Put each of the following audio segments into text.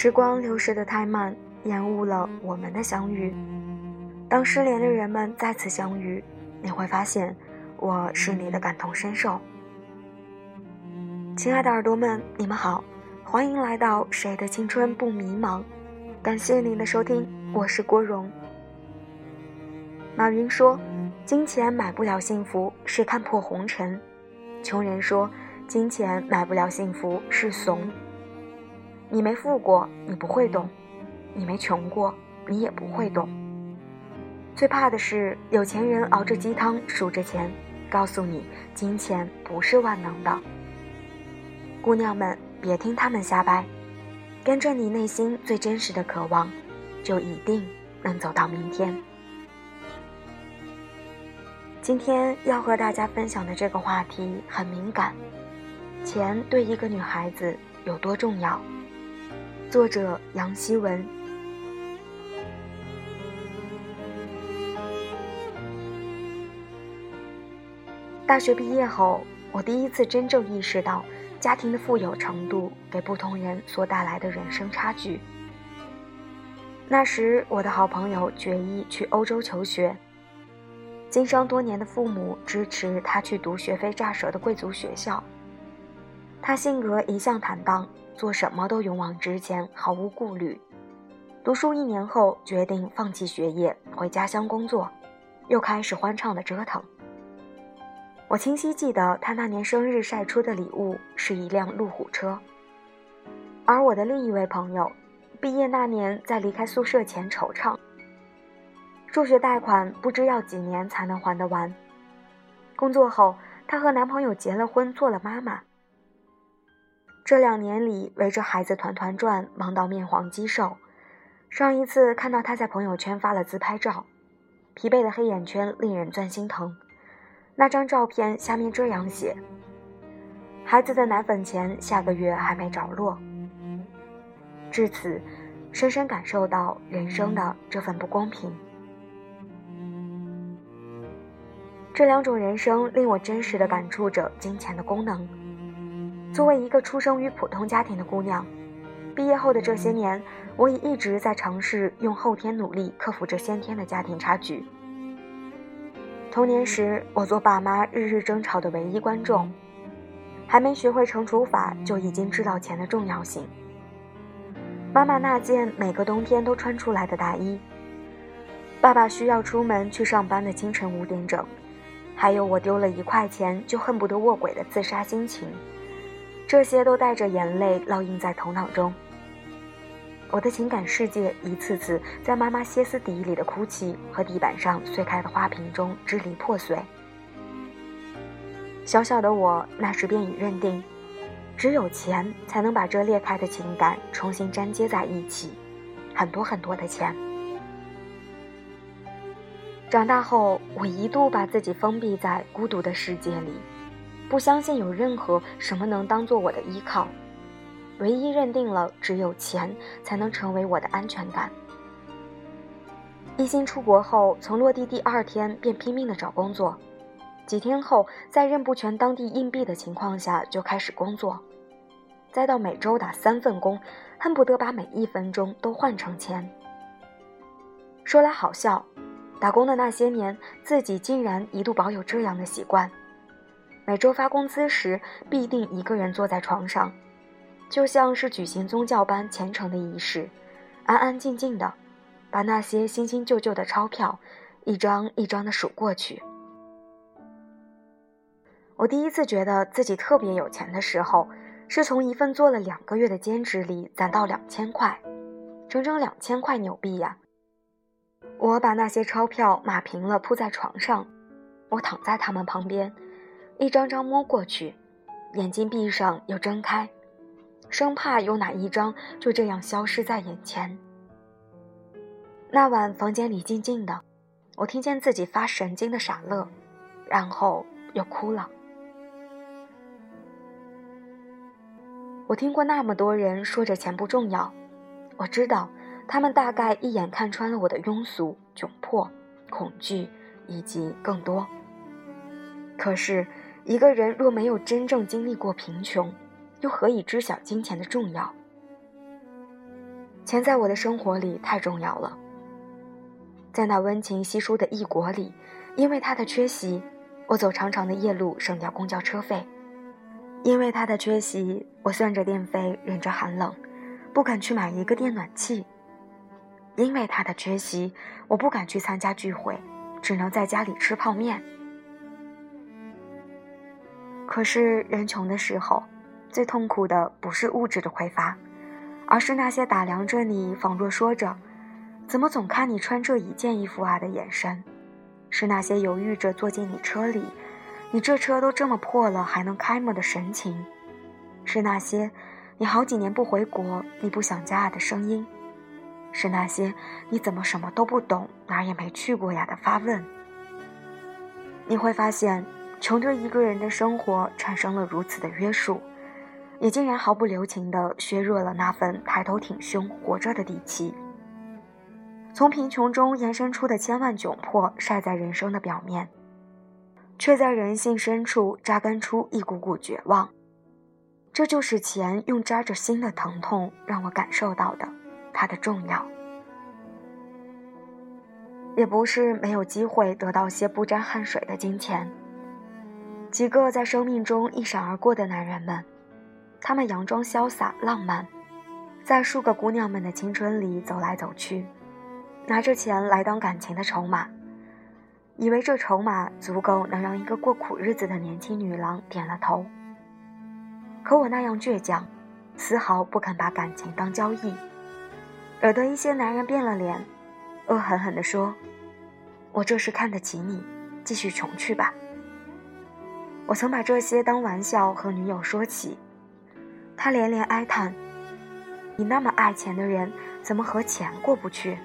时光流逝的太慢，延误了我们的相遇。当失联的人们再次相遇，你会发现，我是你的感同身受。亲爱的耳朵们，你们好，欢迎来到《谁的青春不迷茫》，感谢您的收听，我是郭荣。马云说：“金钱买不了幸福，是看破红尘。”穷人说：“金钱买不了幸福，是怂。”你没富过，你不会懂；你没穷过，你也不会懂。最怕的是有钱人熬着鸡汤数着钱，告诉你金钱不是万能的。姑娘们，别听他们瞎掰，跟着你内心最真实的渴望，就一定能走到明天。今天要和大家分享的这个话题很敏感，钱对一个女孩子有多重要？作者杨希文。大学毕业后，我第一次真正意识到家庭的富有程度给不同人所带来的人生差距。那时，我的好朋友决意去欧洲求学，经商多年的父母支持他去读学费乍舍的贵族学校。他性格一向坦荡。做什么都勇往直前，毫无顾虑。读书一年后，决定放弃学业，回家乡工作，又开始欢畅的折腾。我清晰记得他那年生日晒出的礼物是一辆路虎车，而我的另一位朋友，毕业那年在离开宿舍前惆怅，助学贷款不知要几年才能还得完。工作后，她和男朋友结了婚，做了妈妈。这两年里，围着孩子团团转，忙到面黄肌瘦。上一次看到他在朋友圈发了自拍照，疲惫的黑眼圈令人钻心疼。那张照片下面这样写：“孩子的奶粉钱下个月还没着落。”至此，深深感受到人生的这份不公平。这两种人生令我真实的感触着金钱的功能。作为一个出生于普通家庭的姑娘，毕业后的这些年，我也一直在尝试用后天努力克服这先天的家庭差距。童年时，我做爸妈日日争吵的唯一观众，还没学会乘除法，就已经知道钱的重要性。妈妈那件每个冬天都穿出来的大衣，爸爸需要出门去上班的清晨五点整，还有我丢了一块钱就恨不得卧轨的自杀心情。这些都带着眼泪烙印在头脑中。我的情感世界一次次在妈妈歇斯底里的哭泣和地板上碎开的花瓶中支离破碎。小小的我那时便已认定，只有钱才能把这裂开的情感重新粘接在一起，很多很多的钱。长大后，我一度把自己封闭在孤独的世界里。不相信有任何什么能当做我的依靠，唯一认定了只有钱才能成为我的安全感。一心出国后，从落地第二天便拼命的找工作，几天后在认不全当地硬币的情况下就开始工作，再到每周打三份工，恨不得把每一分钟都换成钱。说来好笑，打工的那些年，自己竟然一度保有这样的习惯。每周发工资时，必定一个人坐在床上，就像是举行宗教般虔诚的仪式，安安静静的，把那些新新旧旧的钞票一张一张的数过去。我第一次觉得自己特别有钱的时候，是从一份做了两个月的兼职里攒到两千块，整整两千块纽币呀！我把那些钞票码平了铺在床上，我躺在他们旁边。一张张摸过去，眼睛闭上又睁开，生怕有哪一张就这样消失在眼前。那晚房间里静静的，我听见自己发神经的傻乐，然后又哭了。我听过那么多人说着钱不重要，我知道他们大概一眼看穿了我的庸俗、窘迫、恐惧以及更多。可是。一个人若没有真正经历过贫穷，又何以知晓金钱的重要？钱在我的生活里太重要了。在那温情稀疏的异国里，因为它的缺席，我走长长的夜路省掉公交车费；因为它的缺席，我算着电费忍着寒冷，不敢去买一个电暖气；因为它的缺席，我不敢去参加聚会，只能在家里吃泡面。可是人穷的时候，最痛苦的不是物质的匮乏，而是那些打量着你，仿若说着。怎么总看你穿这一件衣服啊的眼神，是那些犹豫着坐进你车里，你这车都这么破了还能开吗的神情，是那些你好几年不回国你不想家的声音，是那些你怎么什么都不懂哪儿也没去过呀的发问。你会发现，穷对一个人的生活产生了如此的约束，也竟然毫不留情地削弱了那份抬头挺胸活着的底气。从贫穷中延伸出的千万窘迫晒在人生的表面，却在人性深处扎根出一股股绝望。这就是钱用扎着心的疼痛让我感受到的，它的重要。也不是没有机会得到些不沾汗水的金钱。几个在生命中一闪而过的男人们，他们佯装潇洒浪漫，在数个姑娘们的青春里走来走去。拿着钱来当感情的筹码，以为这筹码足够能让一个过苦日子的年轻女郎点了头。可我那样倔强，丝毫不肯把感情当交易，惹得一些男人变了脸，恶狠狠地说：“我这是看得起你，继续穷去吧。”我曾把这些当玩笑和女友说起，她连连哀叹：“你那么爱钱的人，怎么和钱过不去？”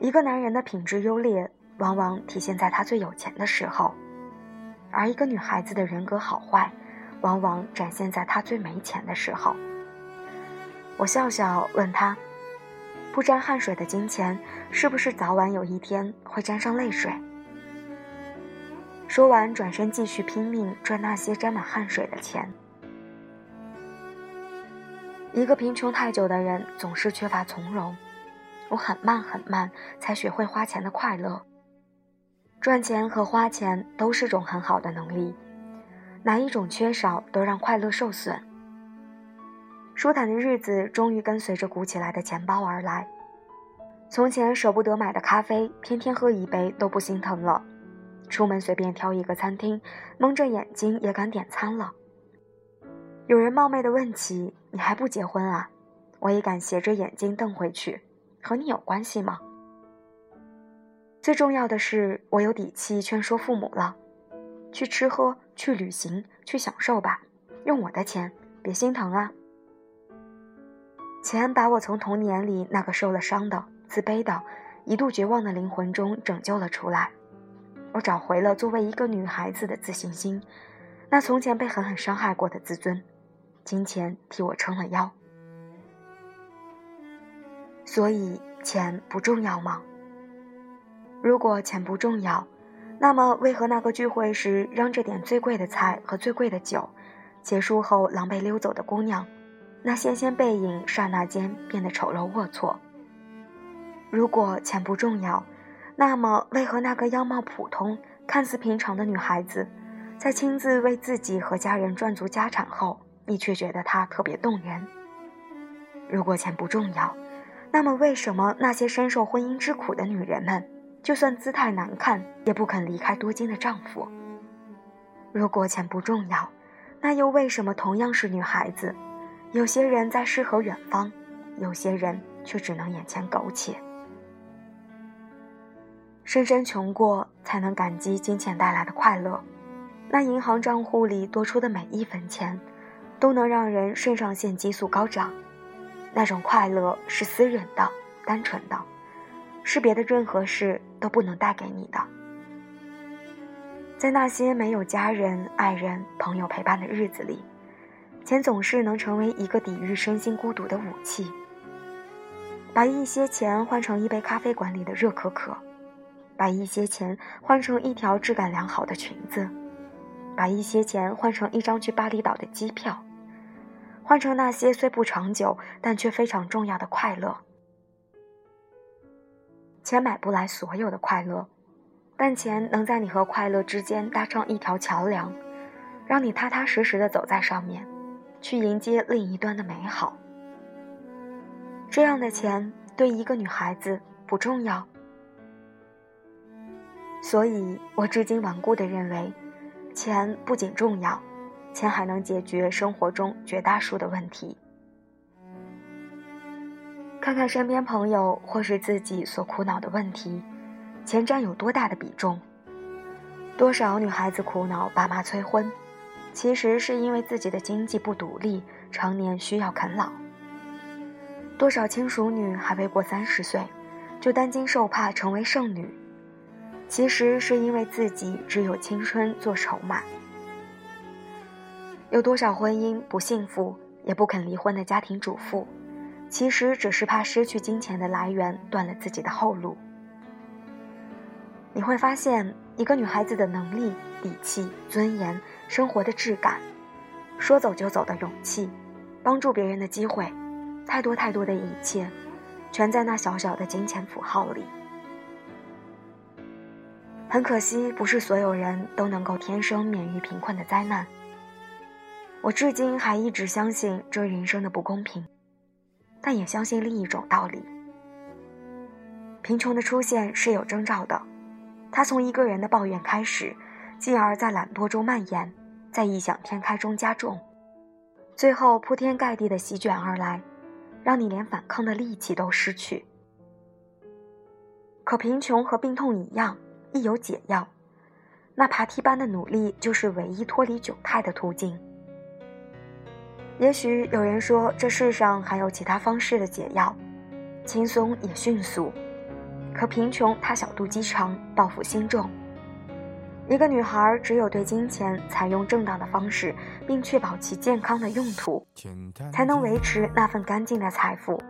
一个男人的品质优劣，往往体现在他最有钱的时候；而一个女孩子的人格好坏，往往展现在她最没钱的时候。我笑笑问他：“不沾汗水的金钱，是不是早晚有一天会沾上泪水？”说完，转身继续拼命赚那些沾满汗水的钱。一个贫穷太久的人，总是缺乏从容。我很慢很慢才学会花钱的快乐。赚钱和花钱都是种很好的能力，哪一种缺少都让快乐受损。舒坦的日子终于跟随着鼓起来的钱包而来。从前舍不得买的咖啡，天天喝一杯都不心疼了。出门随便挑一个餐厅，蒙着眼睛也敢点餐了。有人冒昧的问起：“你还不结婚啊？”我也敢斜着眼睛瞪回去。和你有关系吗？最重要的是，我有底气劝说父母了，去吃喝，去旅行，去享受吧，用我的钱，别心疼啊。钱把我从童年里那个受了伤的、自卑的、一度绝望的灵魂中拯救了出来，我找回了作为一个女孩子的自信心，那从前被狠狠伤害过的自尊，金钱替我撑了腰。所以钱不重要吗？如果钱不重要，那么为何那个聚会时嚷着点最贵的菜和最贵的酒，结束后狼狈溜走的姑娘，那纤纤背影刹那间变得丑陋龌龊？如果钱不重要，那么为何那个样貌普通、看似平常的女孩子，在亲自为自己和家人赚足家产后，你却觉得她特别动人？如果钱不重要，那么，为什么那些深受婚姻之苦的女人们，就算姿态难看，也不肯离开多金的丈夫？如果钱不重要，那又为什么同样是女孩子，有些人在诗和远方，有些人却只能眼前苟且？深深穷过，才能感激金钱带来的快乐。那银行账户里多出的每一分钱，都能让人肾上腺激素高涨。那种快乐是私人的、单纯的，是别的任何事都不能带给你的。在那些没有家人、爱人、朋友陪伴的日子里，钱总是能成为一个抵御身心孤独的武器。把一些钱换成一杯咖啡馆里的热可可，把一些钱换成一条质感良好的裙子，把一些钱换成一张去巴厘岛的机票。换成那些虽不长久但却非常重要的快乐。钱买不来所有的快乐，但钱能在你和快乐之间搭上一条桥梁，让你踏踏实实的走在上面，去迎接另一端的美好。这样的钱对一个女孩子不重要，所以我至今顽固的认为，钱不仅重要。钱还能解决生活中绝大数的问题。看看身边朋友或是自己所苦恼的问题，钱占有多大的比重？多少女孩子苦恼爸妈催婚，其实是因为自己的经济不独立，常年需要啃老。多少亲熟女还未过三十岁，就担惊受怕成为剩女，其实是因为自己只有青春做筹码。有多少婚姻不幸福也不肯离婚的家庭主妇，其实只是怕失去金钱的来源，断了自己的后路。你会发现，一个女孩子的能力、底气、尊严、生活的质感，说走就走的勇气，帮助别人的机会，太多太多的一切，全在那小小的金钱符号里。很可惜，不是所有人都能够天生免于贫困的灾难。我至今还一直相信这人生的不公平，但也相信另一种道理：贫穷的出现是有征兆的，它从一个人的抱怨开始，进而在懒惰中蔓延，在异想天开中加重，最后铺天盖地的席卷而来，让你连反抗的力气都失去。可贫穷和病痛一样，亦有解药，那爬梯般的努力就是唯一脱离窘态的途径。也许有人说，这世上还有其他方式的解药，轻松也迅速。可贫穷，它小肚鸡肠，报复心重。一个女孩只有对金钱采用正当的方式，并确保其健康的用途，才能维持那份干净的财富。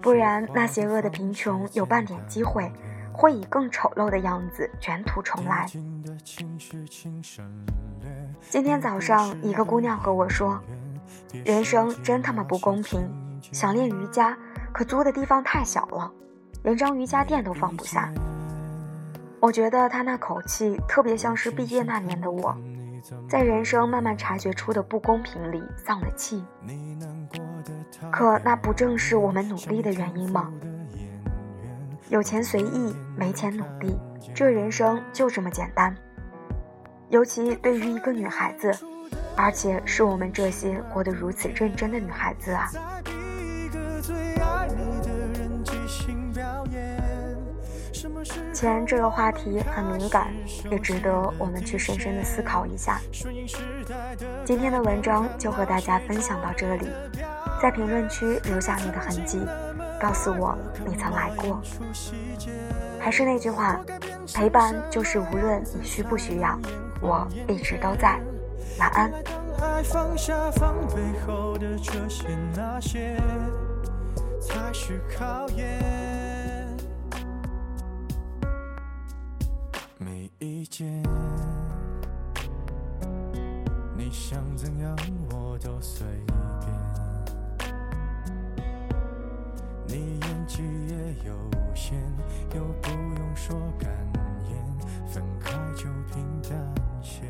不然，那邪恶的贫穷有半点机会，会以更丑陋的样子卷土重来。今天早上，一个姑娘和我说。人生真他妈不公平！想练瑜伽，可租的地方太小了，连张瑜伽垫都放不下。我觉得他那口气特别像是毕业那年的我，在人生慢慢察觉出的不公平里丧了气。可那不正是我们努力的原因吗？有钱随意，没钱努力，这人生就这么简单。尤其对于一个女孩子。而且是我们这些活得如此认真的女孩子啊！钱这个话题很敏感，也值得我们去深深的思考一下。今天的文章就和大家分享到这里，在评论区留下你的痕迹，告诉我你曾来过。还是那句话，陪伴就是无论你需不需要，我一直都在。晚安爱放下防备后的这些那些才是考验没意见你想怎样我都随便你演技也有限又不用说感言分开就平淡些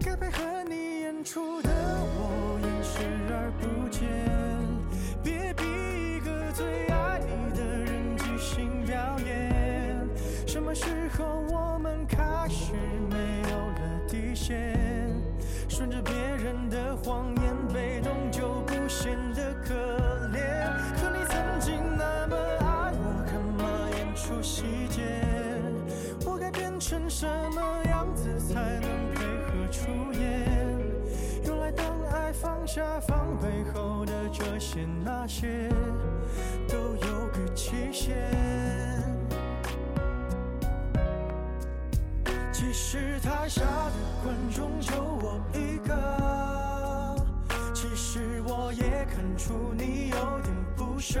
该配合你演出的我演视而不见，别逼一个最爱你的人即兴表演。什么时候我们开始没有了底线？顺着别人的谎言，被动就不显得成什么样子才能配合出演？原来当爱放下防备后的这些那些，都有个期限。其实台下的观众就我一个，其实我也看出你有点不舍，